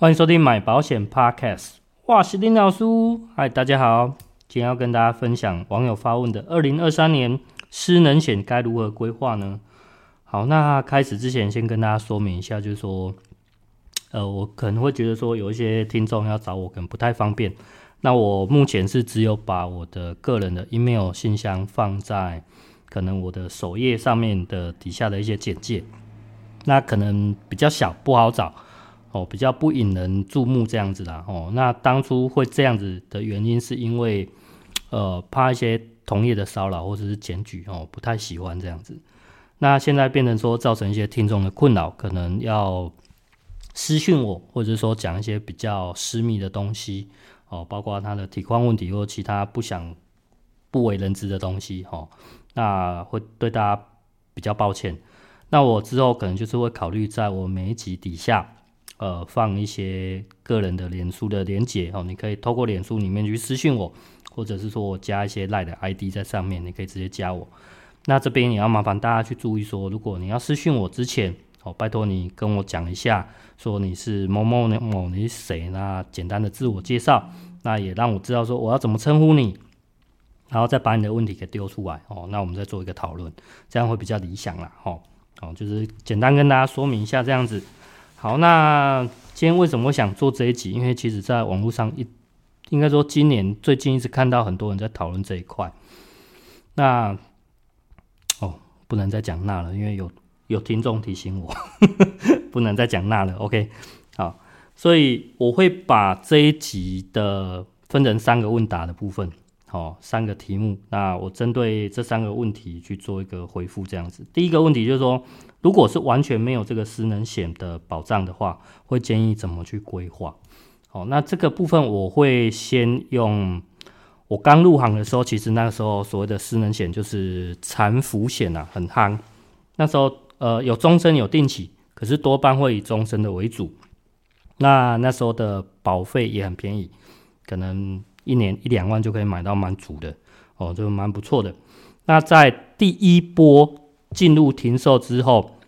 欢迎收听买保险 Podcast，我是林老师。嗨，大家好，今天要跟大家分享网友发问的二零二三年失能险该如何规划呢？好，那开始之前先跟大家说明一下，就是说，呃，我可能会觉得说有一些听众要找我可能不太方便，那我目前是只有把我的个人的 email 信箱放在可能我的首页上面的底下的一些简介，那可能比较小不好找。哦，比较不引人注目这样子啦。哦，那当初会这样子的原因，是因为，呃，怕一些同业的骚扰或者是检举哦，不太喜欢这样子。那现在变成说，造成一些听众的困扰，可能要私讯我，或者是说讲一些比较私密的东西哦，包括他的体况问题或其他不想不为人知的东西哦，那会对大家比较抱歉。那我之后可能就是会考虑在我每一集底下。呃，放一些个人的脸书的连结哦，你可以透过脸书里面去私讯我，或者是说我加一些赖的 ID 在上面，你可以直接加我。那这边也要麻烦大家去注意说，如果你要私讯我之前，哦，拜托你跟我讲一下，说你是某某某，你是谁？那简单的自我介绍，那也让我知道说我要怎么称呼你，然后再把你的问题给丢出来哦，那我们再做一个讨论，这样会比较理想啦。哦，哦，就是简单跟大家说明一下这样子。好，那今天为什么会想做这一集？因为其实在网络上一，应该说今年最近一直看到很多人在讨论这一块。那哦，不能再讲那了，因为有有听众提醒我，呵 呵不能再讲那了。OK，好，所以我会把这一集的分成三个问答的部分。好，三个题目，那我针对这三个问题去做一个回复，这样子。第一个问题就是说，如果是完全没有这个失能险的保障的话，会建议怎么去规划？好，那这个部分我会先用我刚入行的时候，其实那个时候所谓的失能险就是残扶险啊，很夯。那时候呃有终身有定期，可是多半会以终身的为主。那那时候的保费也很便宜，可能。一年一两万就可以买到蛮足的哦，就蛮不错的。那在第一波进入停售之后，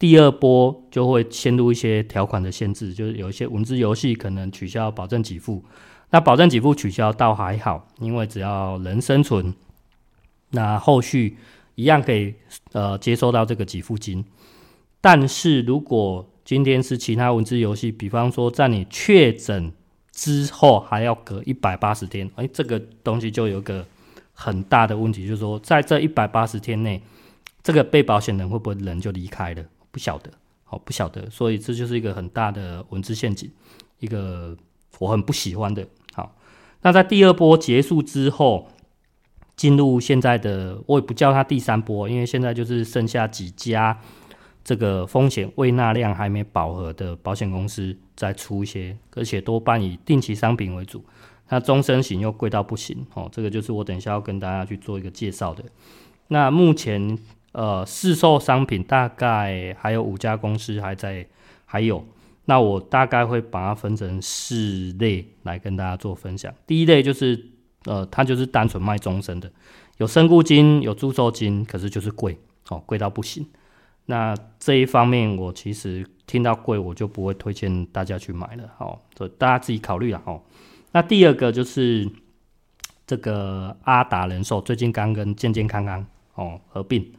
第二波就会陷入一些条款的限制，就是有一些文字游戏可能取消保证给付。那保证给付取消倒还好，因为只要人生存，那后续一样可以呃接收到这个给付金。但是如果今天是其他文字游戏，比方说在你确诊。之后还要隔一百八十天，哎，这个东西就有个很大的问题，就是说在这一百八十天内，这个被保险人会不会人就离开了？不晓得，好，不晓得，所以这就是一个很大的文字陷阱，一个我很不喜欢的。好，那在第二波结束之后，进入现在的，我也不叫它第三波，因为现在就是剩下几家。这个风险未纳量还没饱和的保险公司再出一些，而且多半以定期商品为主。那终身型又贵到不行哦，这个就是我等一下要跟大家去做一个介绍的。那目前呃市售商品大概还有五家公司还在还有，那我大概会把它分成四类来跟大家做分享。第一类就是呃它就是单纯卖终身的，有身故金有祝寿金，可是就是贵哦，贵到不行。那这一方面，我其实听到贵，我就不会推荐大家去买了，好，所以大家自己考虑了，哈。那第二个就是这个阿达人寿，最近刚跟健健康康哦合并，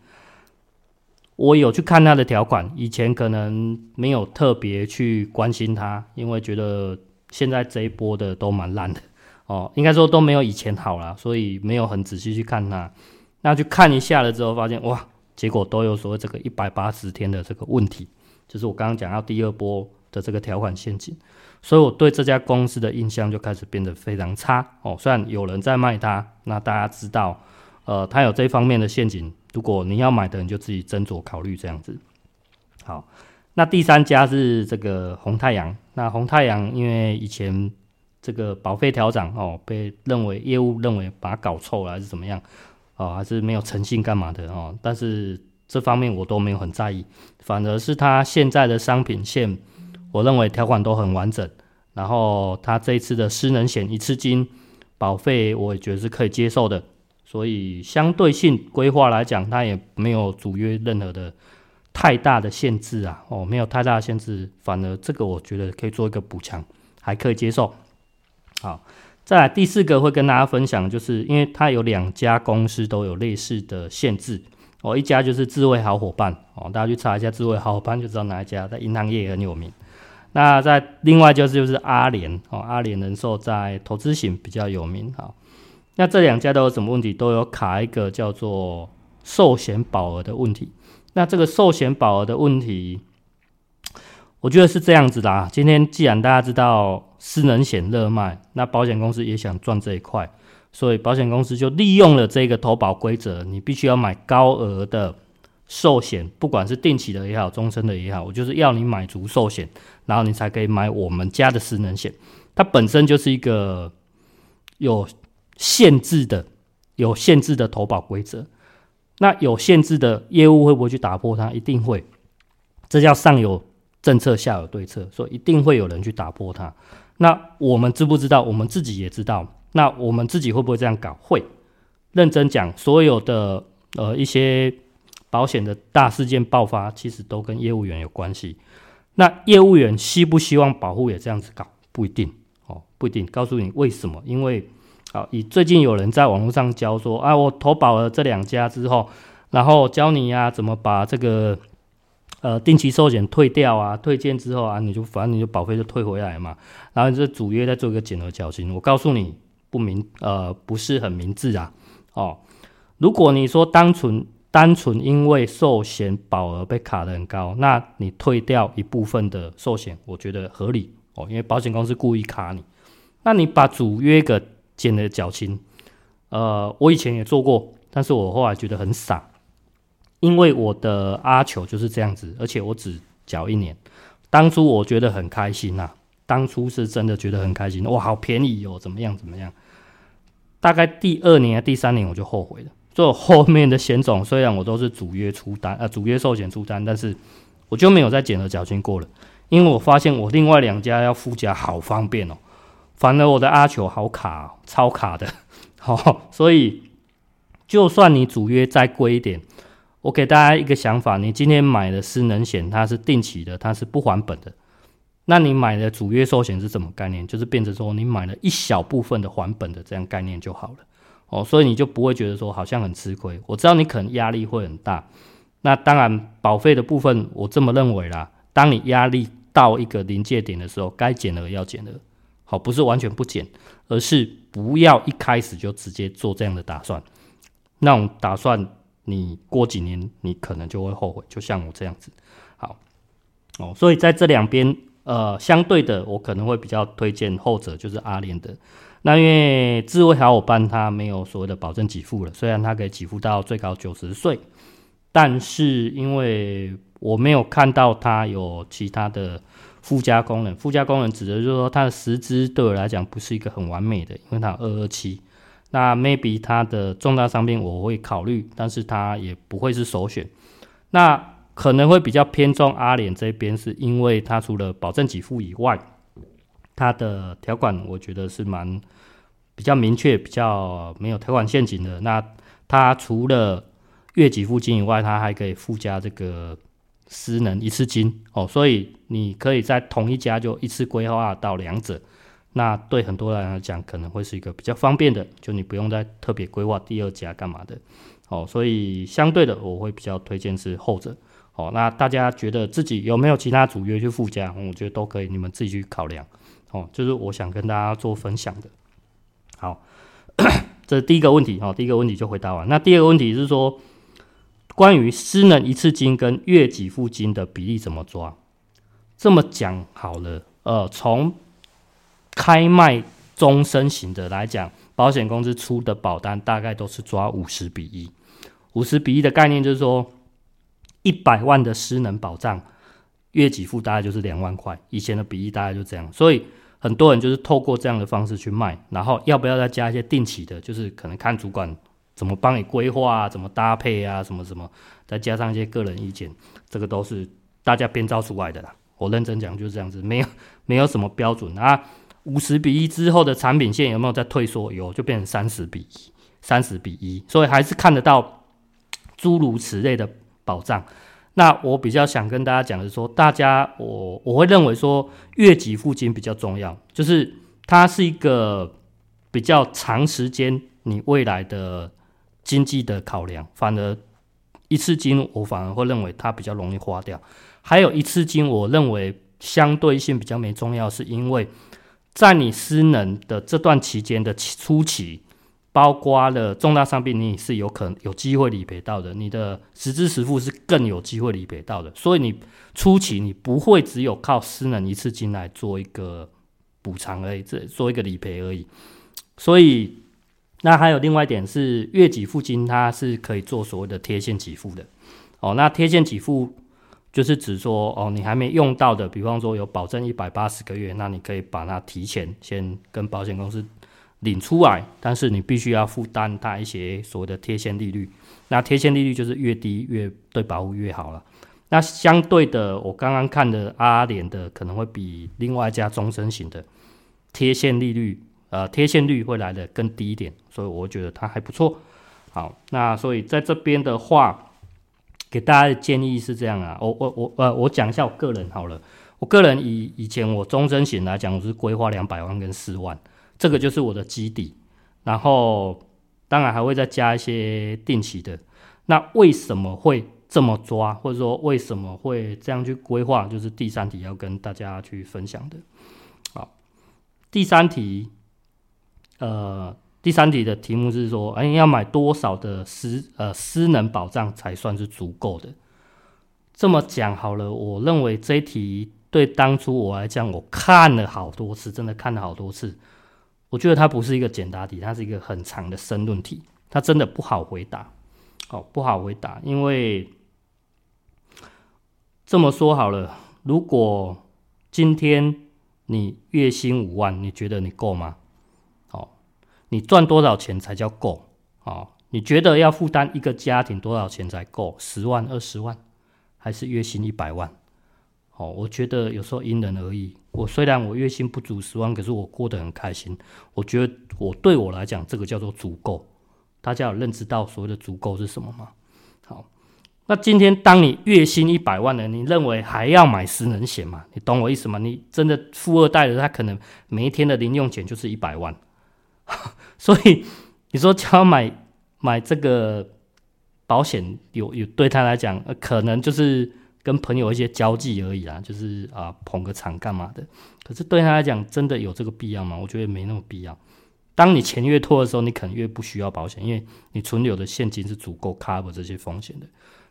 我有去看它的条款，以前可能没有特别去关心它，因为觉得现在这一波的都蛮烂的哦，应该说都没有以前好了，所以没有很仔细去看它。那去看一下了之后，发现哇。结果都有所谓这个一百八十天的这个问题，就是我刚刚讲到第二波的这个条款陷阱，所以我对这家公司的印象就开始变得非常差哦。虽然有人在卖它，那大家知道，呃，它有这方面的陷阱，如果你要买的，你就自己斟酌考虑这样子。好，那第三家是这个红太阳，那红太阳因为以前这个保费调涨哦，被认为业务认为把它搞臭了还是怎么样？哦，还是没有诚信干嘛的哦？但是这方面我都没有很在意，反而是他现在的商品线，我认为条款都很完整。然后他这一次的失能险一次金保费，我也觉得是可以接受的。所以相对性规划来讲，他也没有阻约任何的太大的限制啊，哦，没有太大的限制，反而这个我觉得可以做一个补强，还可以接受。好，再来第四个会跟大家分享，就是因为它有两家公司都有类似的限制，哦，一家就是智慧好伙伴，哦，大家去查一下智慧好伙伴就知道哪一家，在银行业也很有名。那在另外就是就是阿联，哦，阿联人寿在投资型比较有名，好，那这两家都有什么问题？都有卡一个叫做寿险保额的问题。那这个寿险保额的问题，我觉得是这样子的啊。今天既然大家知道失能险热卖，那保险公司也想赚这一块，所以保险公司就利用了这个投保规则，你必须要买高额的寿险，不管是定期的也好，终身的也好，我就是要你买足寿险，然后你才可以买我们家的失能险。它本身就是一个有限制的、有限制的投保规则。那有限制的业务会不会去打破它？一定会，这叫上有政策，下有对策，所以一定会有人去打破它。那我们知不知道？我们自己也知道。那我们自己会不会这样搞？会。认真讲，所有的呃一些保险的大事件爆发，其实都跟业务员有关系。那业务员希不希望保护也这样子搞？不一定哦，不一定。告诉你为什么？因为。好，以最近有人在网络上教说，啊，我投保了这两家之后，然后教你呀、怎么把这个呃定期寿险退掉啊，退件之后啊，你就反正你就保费就退回来嘛，然后你这主约再做一个减额缴清。我告诉你，不明呃不是很明智啊。哦，如果你说单纯单纯因为寿险保额被卡的很高，那你退掉一部分的寿险，我觉得合理哦，因为保险公司故意卡你，那你把主约个。减了缴清，呃，我以前也做过，但是我后来觉得很傻，因为我的阿球就是这样子，而且我只缴一年。当初我觉得很开心呐、当初是真的觉得很开心，哇，好便宜哦，怎么样怎么样？大概第二年、第三年我就后悔了。所以后面的险种虽然我都是主约出单，呃，主约寿险出单，但是我就没有再减了缴清过了，因为我发现我另外两家要附加好方便哦。反而我的阿球好卡，哦，超卡的，好，哦，所以就算你主约再贵一点，我给大家一个想法：你今天买的失能险，它是定期的，它是不还本的。那你买的主约寿险是什么概念？就是变成说你买了一小部分的还本的这样概念就好了，哦，所以你就不会觉得说好像很吃亏。我知道你可能压力会很大，那当然保费的部分我这么认为啦。当你压力到一个临界点的时候，该减额要减额。好，不是完全不减，而是不要一开始就直接做这样的打算。那种打算，你过几年你可能就会后悔，就像我这样子。好，哦，所以在这两边，呃，相对的，我可能会比较推荐后者，就是阿联的。那因为智慧小伙伴他没有所谓的保证给付了，虽然他可以给付到最高九十岁，但是因为我没有看到他有其他的。附加功能，附加功能指的就是说他的实支对我来讲不是一个很完美的，因为它二二七，那 maybe 它的重大伤病我会考虑，但是它也不会是首选。那可能会比较偏重阿联这边，是因为它除了保证给付以外，它的条款我觉得是蛮比较明确，比较没有条款陷阱的。那它除了月给付金以外，它还可以附加这个。失能一次金哦，所以你可以在同一家就一次规划到两者，那对很多人来讲可能会是一个比较方便的，就你不用再特别规划第二家干嘛的哦，所以相对的我会比较推荐是后者哦。那大家觉得自己有没有其他主约去附加？我觉得都可以，你们自己去考量哦。就是我想跟大家做分享的。好，这是第一个问题哦，第一个问题就回答完。那第二个问题是说。关于私能一次金跟月给付金的比例怎么抓？这么讲好了，呃，从开卖终身型的来讲，保险公司出的保单大概都是抓五十比一。五十比一的概念就是说，一百万的失能保障，月给付大概就是两万块。以前的比例大概就这样，所以很多人就是透过这样的方式去卖，然后要不要再加一些定期的，就是可能看主管。怎么帮你规划啊？怎么搭配啊？什么什么，再加上一些个人意见，这个都是大家编造出来的啦。我认真讲就是这样子，没有没有什么标准啊。五十比一之后的产品线有没有在退缩？有，就变成三十比一，三十比一，所以还是看得到诸如此类的保障。那我比较想跟大家讲的是说，大家我我会认为说月给付金比较重要，就是它是一个比较长时间你未来的经济的考量，反而一次金我反而会认为它比较容易花掉。还有一次金，我认为相对性比较没重要，是因为在你失能的这段期间的初期。包括了重大伤病，你是有可能有机会理赔到的。你的实支实付是更有机会理赔到的。所以你初期你不会只有靠失能一次金来做一个补偿而已，这做一个理赔而已。所以那还有另外一点是月给付金，它是可以做所谓的贴现给付的。哦，那贴现给付就是指说哦，你还没用到的，比方说有保证一百八十个月，那你可以把它提前先跟保险公司。领出来，但是你必须要负担它一些所谓的贴现利率。那贴现利率就是越低越对保护越好了。那相对的，我刚刚看的阿联的可能会比另外一家终身型的贴现利率，呃，贴现率会来得更低一点，所以我觉得它还不错。好，那所以在这边的话，给大家的建议是这样啊，我我我呃，我讲一下我个人好了。我个人以以前我终身型来讲，我是规划两百万跟四万。这个就是我的基底，然后当然还会再加一些定期的。那为什么会这么抓，或者说为什么会这样去规划？就是第三题要跟大家去分享的。好，第三题，呃，第三题的题目是说，哎，要买多少的失呃失能保障才算是足够的？这么讲好了，我认为这一题对当初我来讲，我看了好多次，真的看了好多次。我觉得它不是一个简答题，它是一个很长的申论题，它真的不好回答，哦，不好回答，因为这么说好了，如果今天你月薪五万，你觉得你够吗？你赚多少钱才叫够？哦，你觉得要负担一个家庭多少钱才够？十万、二十万，还是月薪一百万？哦，我觉得有时候因人而异。我虽然我月薪不足十万，可是我过得很开心。我觉得我对我来讲，这个叫做足够。大家有认知到所谓的足够是什么吗？好，那今天当你月薪一百万了，你认为还要买十能险吗？你懂我意思吗？你真的富二代的，他可能每一天的零用钱就是一百万，所以你说叫他买 买这个保险，有有对他来讲，呃，可能就是。跟朋友一些交际而已啦，就是啊捧个场干嘛的。可是对他来讲，真的有这个必要吗？我觉得没那么必要。当你钱越多的时候，你可能越不需要保险，因为你存留的现金是足够 cover 这些风险的。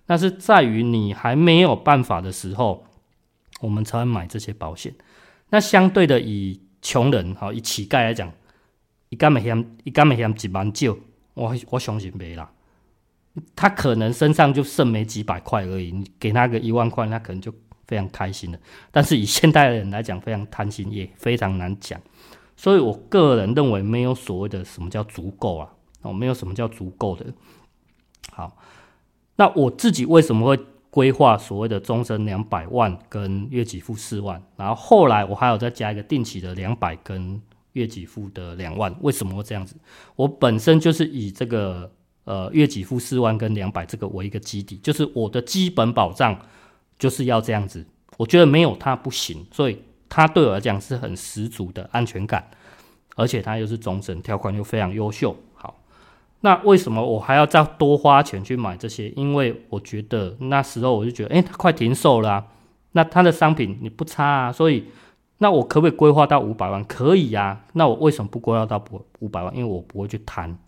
但是在于你还没有办法的时候，我们才会买这些保险。那相对的，以穷人哈，以乞丐来讲，一干每天一干每天几万九，我我相信没啦。他可能身上就剩没几百块而已，你给他个一万块，他可能就非常开心了。但是以现代人来讲，非常贪心，也非常难讲。所以我个人认为，没有所谓的什么叫足够啊，哦，没有什么叫足够的。好，那我自己为什么会规划所谓的终身两百万跟月给付四万？然后后来我还有再加一个定期的两百跟月给付的两万，为什么会这样子？我本身就是以这个。呃，月给付四万跟两百这个为一个基底，就是我的基本保障就是要这样子。我觉得没有它不行，所以它对我来讲是很十足的安全感，而且它又是终身条款又非常优秀。好，那为什么我还要再多花钱去买这些？因为我觉得那时候我就觉得，诶，它快停售了，那它的商品你不差啊，所以那我可不可以规划到五百万？可以呀。那我为什么不规划到不五百万？因为我不会去贪。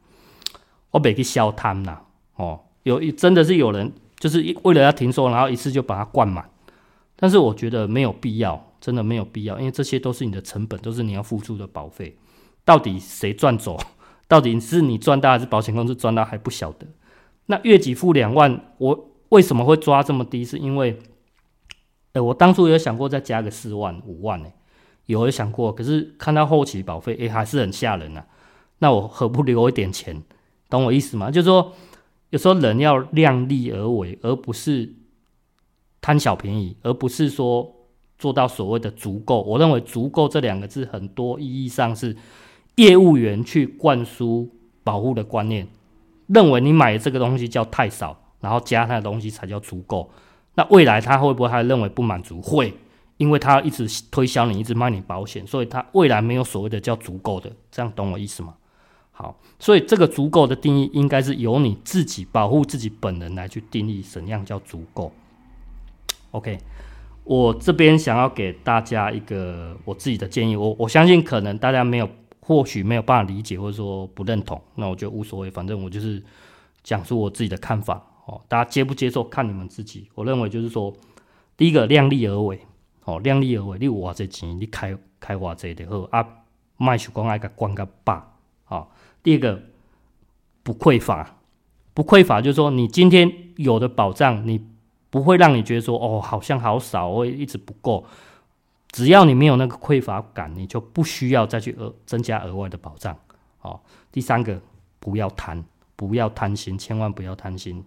我别去消贪呐，哦，有真的是有人就是为了要停售，然后一次就把它灌满，但是我觉得没有必要，真的没有必要，因为这些都是你的成本，都是你要付出的保费，到底谁赚走？到底是你赚大还是保险公司赚大还不晓得。那月给付两万，我为什么会抓这么低？是因为，哎，我当初有想过再加个四万五万呢，有有想过，可是看到后期保费，诶，还是很吓人呐。那我何不留一点钱？懂我意思吗？就是说，有时候人要量力而为，而不是贪小便宜，而不是说做到所谓的足够。我认为“足够”这两个字，很多意义上是业务员去灌输保护的观念，认为你买这个东西叫太少，然后加他的东西才叫足够。那未来他会不会还认为不满足？会，因为他一直推销你，一直卖你保险，所以他未来没有所谓的叫足够的，这样懂我意思吗？好，所以这个足够的定义应该是由你自己保护自己本人来去定义，怎样叫足够？OK，我这边想要给大家一个我自己的建议，我我相信可能大家没有，或许没有办法理解，或者说不认同，那我就无所谓，反正我就是讲述我自己的看法哦，大家接不接受看你们自己。我认为就是说，第一个量力而为哦，量力而为，你有偌济钱，你开开偌济就好啊，卖手讲爱个关个百啊。第二个不匮乏，不匮乏就是说，你今天有的保障，你不会让你觉得说，哦，好像好少，会一直不够。只要你没有那个匮乏感，你就不需要再去额增加额外的保障。哦，第三个，不要贪，不要贪心，千万不要贪心。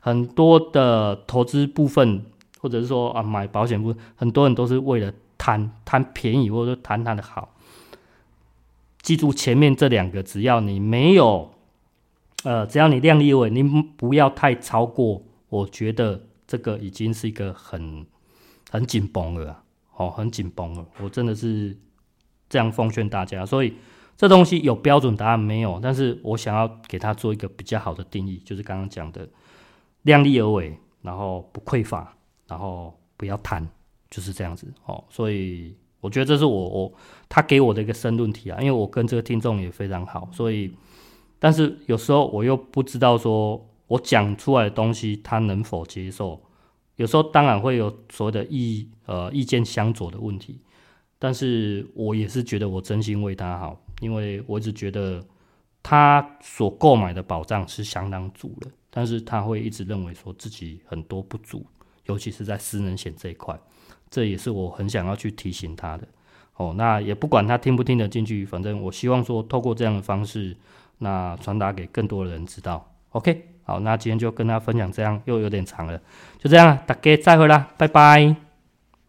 很多的投资部分，或者是说啊买保险不，很多人都是为了贪贪便宜，或者说贪它的好。记住前面这两个，只要你没有，呃，只要你量力而为，你不要太超过，我觉得这个已经是一个很很紧绷了，哦，很紧绷了。我真的是这样奉劝大家，所以这东西有标准答案没有？但是我想要给它做一个比较好的定义，就是刚刚讲的量力而为，然后不匮乏，然后不要贪，就是这样子哦。所以。我觉得这是我我他给我的一个申论题啊，因为我跟这个听众也非常好，所以，但是有时候我又不知道说我讲出来的东西他能否接受，有时候当然会有所谓的意呃意见相左的问题，但是我也是觉得我真心为他好，因为我一直觉得他所购买的保障是相当足的，但是他会一直认为说自己很多不足，尤其是在失能险这一块。这也是我很想要去提醒他的哦。那也不管他听不听得进去，反正我希望说透过这样的方式，那传达给更多的人知道。OK，好，那今天就跟他分享这样，又有点长了，就这样了，大家再会啦，拜拜。